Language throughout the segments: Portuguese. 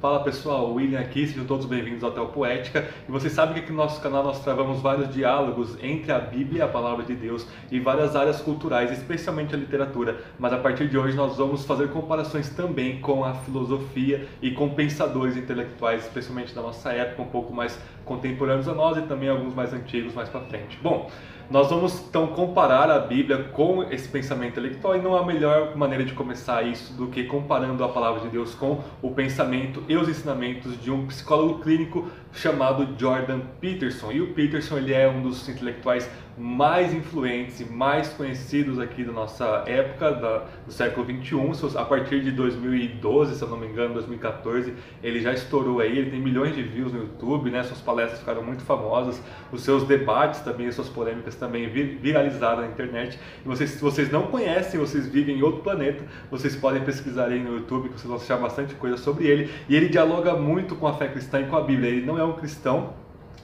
Fala pessoal, William aqui, sejam todos bem-vindos ao Tel Poética. E vocês sabem que aqui no nosso canal nós travamos vários diálogos entre a Bíblia, a palavra de Deus, e várias áreas culturais, especialmente a literatura. Mas a partir de hoje nós vamos fazer comparações também com a filosofia e com pensadores intelectuais, especialmente da nossa época, um pouco mais contemporâneos a nós e também alguns mais antigos mais para frente. Bom, nós vamos então comparar a Bíblia com esse pensamento intelectual e não há melhor maneira de começar isso do que comparando a palavra de Deus com o pensamento e os ensinamentos de um psicólogo clínico chamado Jordan Peterson. E o Peterson ele é um dos intelectuais mais influentes e mais conhecidos aqui da nossa época, da, do século 21. A partir de 2012, se eu não me engano, 2014, ele já estourou aí, ele tem milhões de views no YouTube, né? Suas palestras ficaram muito famosas, os seus debates também, as suas polêmicas também viralizaram na internet. E vocês, se vocês não conhecem, vocês vivem em outro planeta, vocês podem pesquisar aí no YouTube, que vocês vão achar bastante coisa sobre ele. E ele dialoga muito com a fé cristã e com a Bíblia. Ele não é um cristão,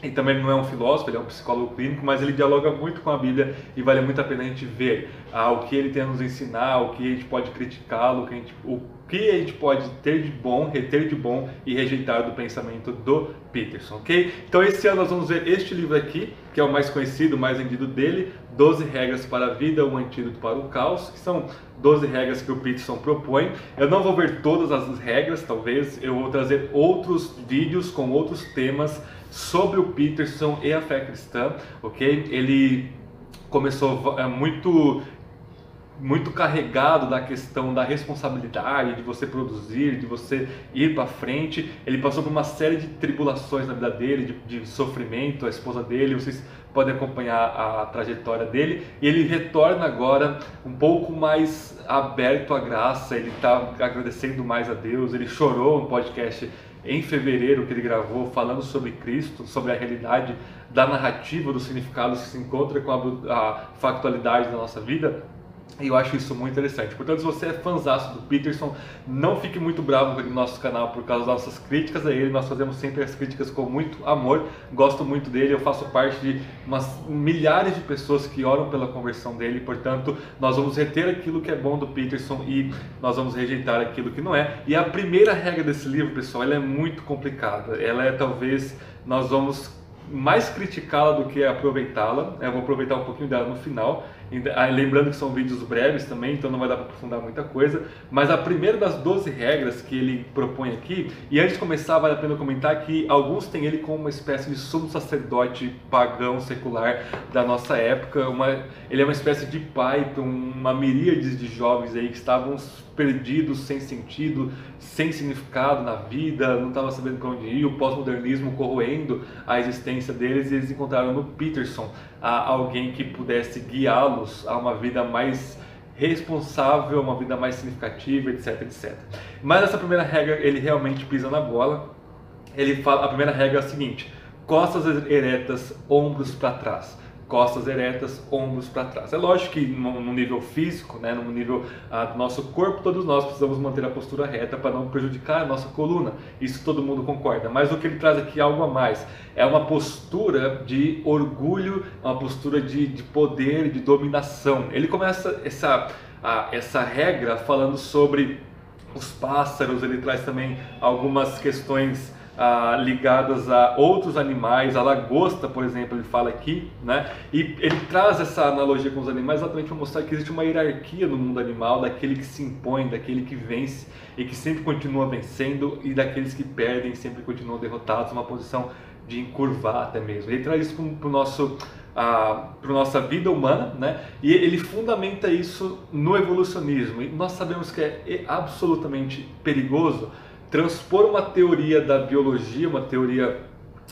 e também não é um filósofo, ele é um psicólogo clínico, mas ele dialoga muito com a Bíblia e vale muito a pena a gente ver ah, o que ele tem a nos ensinar, o que a gente pode criticá-lo, o que a gente pode ter de bom, reter de bom e rejeitar do pensamento do Peterson, ok? Então esse ano nós vamos ver este livro aqui, que é o mais conhecido, o mais vendido dele, 12 regras para a vida, um antídoto para o caos, que são 12 regras que o Peterson propõe. Eu não vou ver todas as regras, talvez, eu vou trazer outros vídeos com outros temas sobre o Peterson e a fé cristã, ok? Ele começou é, muito muito carregado da questão da responsabilidade, de você produzir, de você ir para frente. Ele passou por uma série de tribulações na vida dele, de, de, sofrimento, a esposa dele, vocês podem acompanhar a trajetória dele. E ele retorna agora um pouco mais aberto à graça, ele está agradecendo mais a Deus, ele chorou no podcast em fevereiro que ele gravou falando sobre Cristo, sobre a realidade da narrativa, dos significados que se encontra com a, a factualidade da nossa vida. E eu acho isso muito interessante. Portanto, se você é fãzaço do Peterson, não fique muito bravo com o nosso canal por causa das nossas críticas a ele. Nós fazemos sempre as críticas com muito amor. Gosto muito dele. Eu faço parte de umas milhares de pessoas que oram pela conversão dele. Portanto, nós vamos reter aquilo que é bom do Peterson e nós vamos rejeitar aquilo que não é. E a primeira regra desse livro, pessoal, ela é muito complicada. Ela é talvez nós vamos mais criticá-la do que aproveitá-la. Eu vou aproveitar um pouquinho dela no final. Ah, lembrando que são vídeos breves também, então não vai dar para aprofundar muita coisa. Mas a primeira das 12 regras que ele propõe aqui, e antes de começar, vale a pena comentar que alguns têm ele como uma espécie de sumo sacerdote pagão secular da nossa época. Uma, ele é uma espécie de pai uma miríade de jovens aí que estavam perdidos, sem sentido, sem significado na vida, não estavam sabendo para onde ir, o pós-modernismo corroendo a existência deles, e eles encontraram no Peterson alguém que pudesse guiá-los a uma vida mais responsável, uma vida mais significativa, etc, etc. Mas essa primeira regra, ele realmente pisa na bola. Ele fala, a primeira regra é a seguinte: costas eretas, ombros para trás costas eretas, ombros para trás. É lógico que no, nível físico, né, no nível ah, do nosso corpo, todos nós precisamos manter a postura reta para não prejudicar a nossa coluna. Isso todo mundo concorda. Mas o que ele traz aqui é algo a mais. É uma postura de orgulho, uma postura de, de poder, de dominação. Ele começa essa, essa regra falando sobre os pássaros, ele traz também algumas questões ah, ligadas a outros animais, a lagosta, por exemplo, ele fala aqui, né? E ele traz essa analogia com os animais exatamente para mostrar que existe uma hierarquia no mundo animal, daquele que se impõe, daquele que vence e que sempre continua vencendo e daqueles que perdem sempre continuam derrotados, uma posição de encurvar até mesmo. Ele traz isso para o nosso para nossa vida humana, né? E ele fundamenta isso no evolucionismo. E nós sabemos que é absolutamente perigoso transpor uma teoria da biologia, uma teoria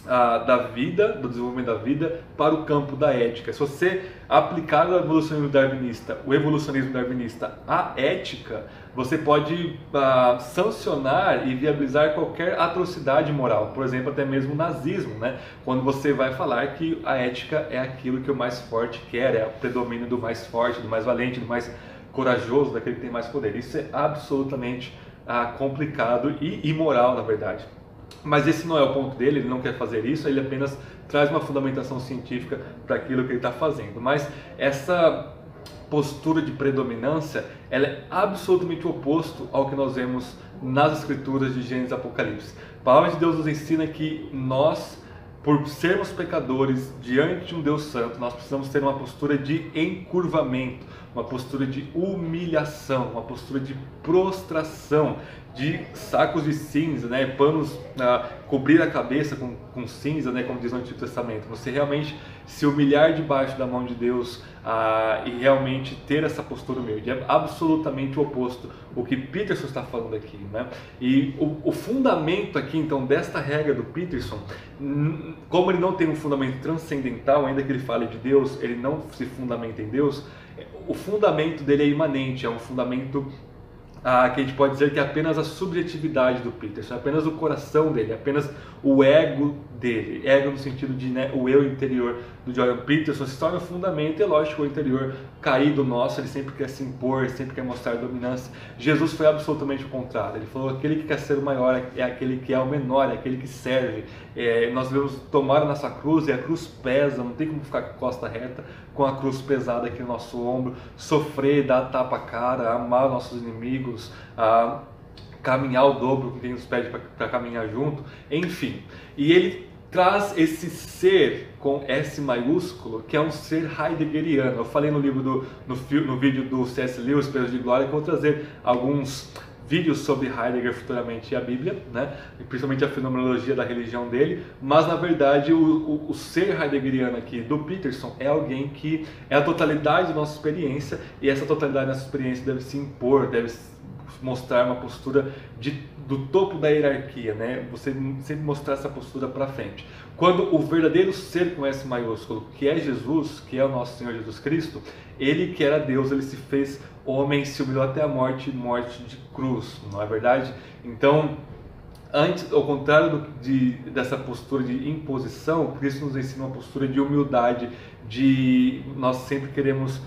ah, da vida, do desenvolvimento da vida, para o campo da ética. Se você aplicar o evolucionismo darwinista, o evolucionismo darwinista à ética, você pode ah, sancionar e viabilizar qualquer atrocidade moral, por exemplo, até mesmo o nazismo, né? quando você vai falar que a ética é aquilo que o mais forte quer, é o predomínio do mais forte, do mais valente, do mais corajoso, daquele que tem mais poder. Isso é absolutamente ah, complicado e imoral, na verdade. Mas esse não é o ponto dele, ele não quer fazer isso, ele apenas traz uma fundamentação científica para aquilo que ele está fazendo. Mas essa postura de predominância, ela é absolutamente oposto ao que nós vemos nas escrituras de Gênesis e Apocalipse. A palavra de Deus nos ensina que nós, por sermos pecadores diante de um Deus santo, nós precisamos ter uma postura de encurvamento, uma postura de humilhação, uma postura de prostração, de sacos de cinza, né, panos, ah, cobrir a cabeça com, com cinza, né, como diz no Antigo Testamento. Você realmente se humilhar debaixo da mão de Deus ah, e realmente ter essa postura humilde. É absolutamente o oposto o que Peterson está falando aqui. Né? E o, o fundamento aqui, então, desta regra do Peterson, como ele não tem um fundamento transcendental, ainda que ele fale de Deus, ele não se fundamenta em Deus, o fundamento dele é imanente, é um fundamento ah, que a gente pode dizer que é apenas a subjetividade do Peterson, é apenas o coração dele, é apenas o ego dele. Ego no sentido de né, o eu interior do Jordan Peterson se torna fundamento, e é lógico, o interior caído nosso, ele sempre quer se impor, sempre quer mostrar dominância. Jesus foi absolutamente o contrário, ele falou: aquele que quer ser o maior é aquele que é o menor, é aquele que serve. É, nós devemos tomar a nossa cruz, e a cruz pesa, não tem como ficar com a costa reta, com a cruz pesada aqui no nosso ombro, sofrer, dar tapa a cara, amar nossos inimigos, a caminhar o dobro que quem nos pede para caminhar junto, enfim. E ele traz esse ser com S maiúsculo, que é um ser heideggeriano. Eu falei no livro do no, no vídeo do C.S. Lewis, Peso de Glória, que eu vou trazer alguns vídeos sobre Heidegger futuramente e a Bíblia, né? Principalmente a fenomenologia da religião dele, mas na verdade o, o, o, ser heideggeriano aqui do Peterson é alguém que é a totalidade da nossa experiência e essa totalidade da nossa experiência deve se impor, deve mostrar uma postura de, do topo da hierarquia, né? Você sempre mostrar essa postura para frente. Quando o verdadeiro ser com S maiúsculo, que é Jesus, que é o nosso Senhor Jesus Cristo, ele que era Deus, ele se fez homem, se humilhou até a morte, morte de cruz, não é verdade? Então, antes, ao contrário do, de, dessa postura de imposição, Cristo nos ensina uma postura de humildade, de nós sempre queremos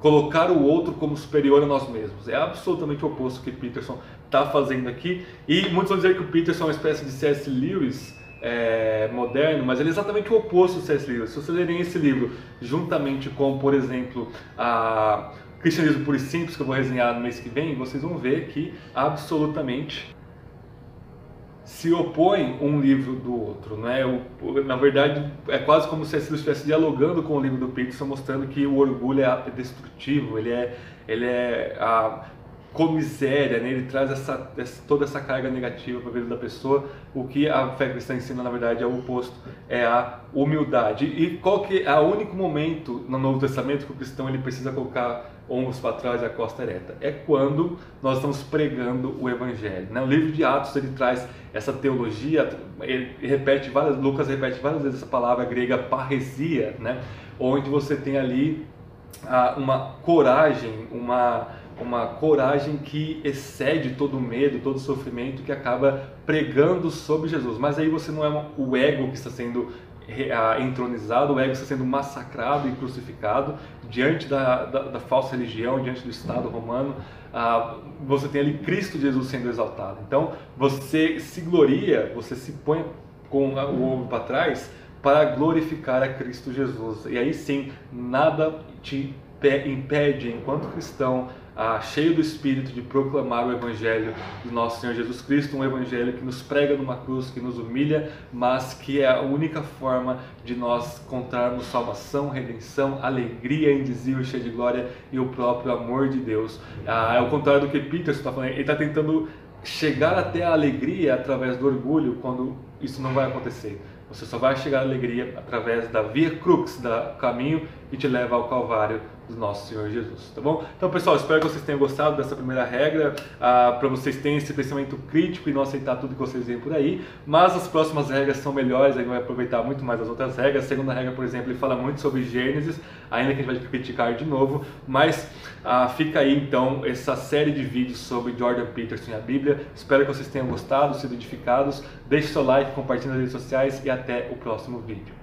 colocar o outro como superior a nós mesmos. É absolutamente o oposto que Peterson está fazendo aqui. E muitos vão dizer que o Peterson é uma espécie de C.S. Lewis é, moderno, mas ele é exatamente o oposto do C.S. Lewis. Se vocês lerem esse livro juntamente com, por exemplo, a Cristianismo Puro e Simples, que eu vou resenhar no mês que vem, vocês vão ver que absolutamente se opõe um livro do outro, né? O, na verdade, é quase como se ele estivesse dialogando com o livro do Peterson, mostrando que o orgulho é destrutivo, ele é, ele é a comiséria, né? ele traz essa, essa, toda essa carga negativa para a vida da pessoa. O que a fé cristã ensina, na verdade, é o oposto, é a humildade. E qual que é o único momento no Novo Testamento que o cristão ele precisa colocar ombros para trás e a costa ereta. É quando nós estamos pregando o Evangelho. Né? O livro de Atos ele traz essa teologia, ele repete várias, Lucas repete várias vezes essa palavra grega parresia, né? onde você tem ali ah, uma coragem, uma, uma coragem que excede todo medo, todo sofrimento, que acaba pregando sobre Jesus. Mas aí você não é o ego que está sendo entronizado, o ego está sendo massacrado e crucificado diante da, da, da falsa religião, diante do Estado romano. Ah, você tem ali Cristo Jesus sendo exaltado. Então você se gloria, você se põe com o ombro para trás para glorificar a Cristo Jesus. E aí sim, nada te impede, enquanto cristão, ah, cheio do Espírito, de proclamar o Evangelho do nosso Senhor Jesus Cristo, um Evangelho que nos prega numa cruz, que nos humilha, mas que é a única forma de nós encontrarmos salvação, redenção, alegria indizível, cheia de glória e o próprio amor de Deus. Ah, é o contrário do que Peter está falando, ele está tentando chegar até a alegria através do orgulho, quando isso não vai acontecer. Você só vai chegar à alegria através da via crux, da caminho que te leva ao Calvário do nosso Senhor Jesus, tá bom? Então, pessoal, espero que vocês tenham gostado dessa primeira regra, ah, para vocês terem esse pensamento crítico e não aceitar tudo que vocês veem por aí. Mas as próximas regras são melhores, a gente vai aproveitar muito mais as outras regras. A segunda regra, por exemplo, ele fala muito sobre Gênesis, ainda que a gente vai criticar de novo, mas ah, fica aí então essa série de vídeos sobre Jordan Peterson e a Bíblia. Espero que vocês tenham gostado, sido edificados. Deixe seu like, compartilhe nas redes sociais e até o próximo vídeo.